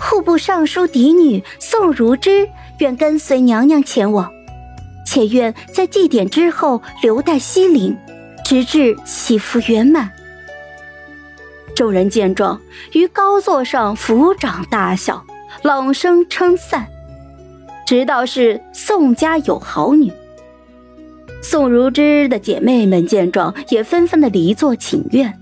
户部尚书嫡女宋如之愿跟随娘娘前往，且愿在祭典之后留待西陵，直至祈福圆满。众人见状，于高座上抚掌大笑，朗声称赞。直道是宋家有好女。宋如之的姐妹们见状，也纷纷的离座请愿。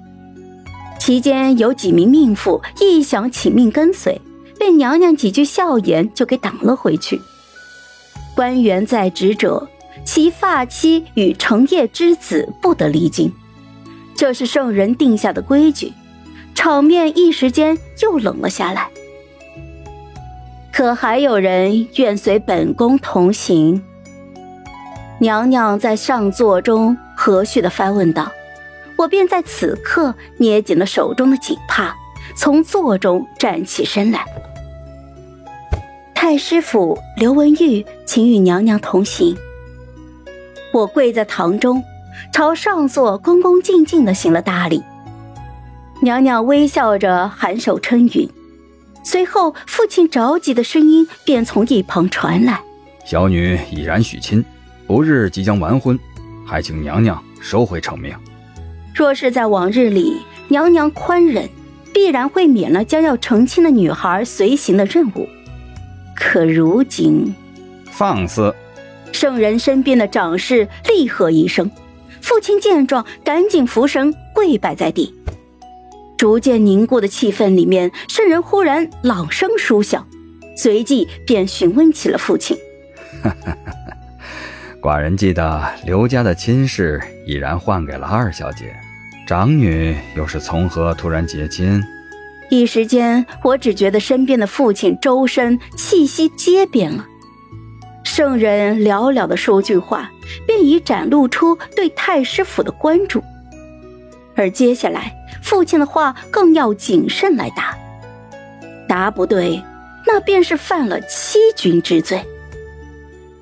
期间有几名命妇亦想请命跟随，被娘娘几句笑言就给挡了回去。官员在职者，其发妻与成业之子不得离京，这是圣人定下的规矩。场面一时间又冷了下来。可还有人愿随本宫同行？娘娘在上座中和煦的发问道。我便在此刻捏紧了手中的锦帕，从座中站起身来。太师府刘文玉，请与娘娘同行。我跪在堂中，朝上座恭恭敬敬的行了大礼。娘娘微笑着颔首称允，随后父亲着急的声音便从一旁传来：“小女已然许亲，不日即将完婚，还请娘娘收回成命。”若是在往日里，娘娘宽忍，必然会免了将要成亲的女孩随行的任务。可如今，放肆！圣人身边的长士厉喝一声，父亲见状，赶紧俯身跪拜在地。逐渐凝固的气氛里面，圣人忽然朗声舒响，随即便询问起了父亲。寡人记得刘家的亲事已然换给了二小姐。长女又是从何突然结亲？一时间，我只觉得身边的父亲周身气息皆变了。圣人寥寥的说句话，便已展露出对太师府的关注。而接下来，父亲的话更要谨慎来答。答不对，那便是犯了欺君之罪。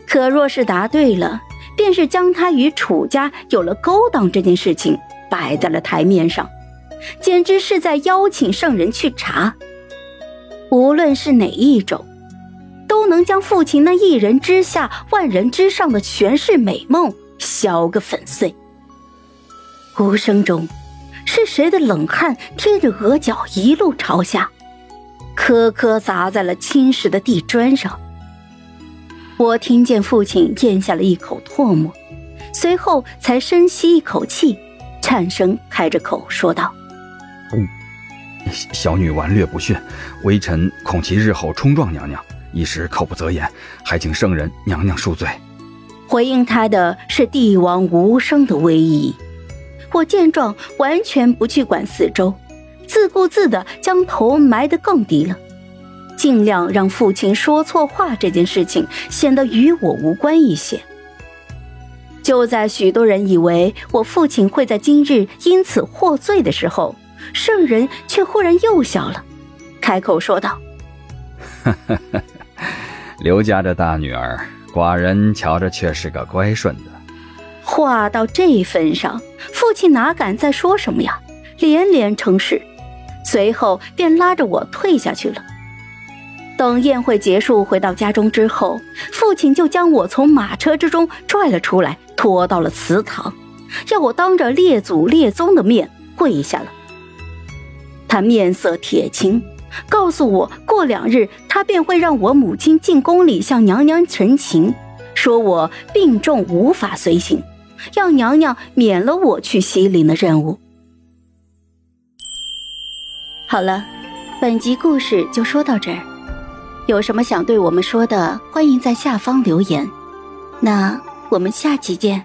可若是答对了，便是将他与楚家有了勾当这件事情。摆在了台面上，简直是在邀请圣人去查。无论是哪一种，都能将父亲那一人之下、万人之上的权势美梦削个粉碎。无声中，是谁的冷汗贴着额角一路朝下，颗颗砸在了青石的地砖上。我听见父亲咽下了一口唾沫，随后才深吸一口气。颤声开着口说道：“嗯，小女顽劣不驯，微臣恐其日后冲撞娘娘，一时口不择言，还请圣人娘娘恕罪。”回应他的是帝王无声的威仪。我见状，完全不去管四周，自顾自的将头埋得更低了，尽量让父亲说错话这件事情显得与我无关一些。就在许多人以为我父亲会在今日因此获罪的时候，圣人却忽然又笑了，开口说道：“ 刘家这大女儿，寡人瞧着却是个乖顺的。”话到这份上，父亲哪敢再说什么呀？连连称是，随后便拉着我退下去了。等宴会结束，回到家中之后，父亲就将我从马车之中拽了出来。拖到了祠堂，要我当着列祖列宗的面跪下了。他面色铁青，告诉我过两日他便会让我母亲进宫里向娘娘陈情，说我病重无法随行，要娘娘免了我去西陵的任务。好了，本集故事就说到这儿，有什么想对我们说的，欢迎在下方留言。那。我们下期见。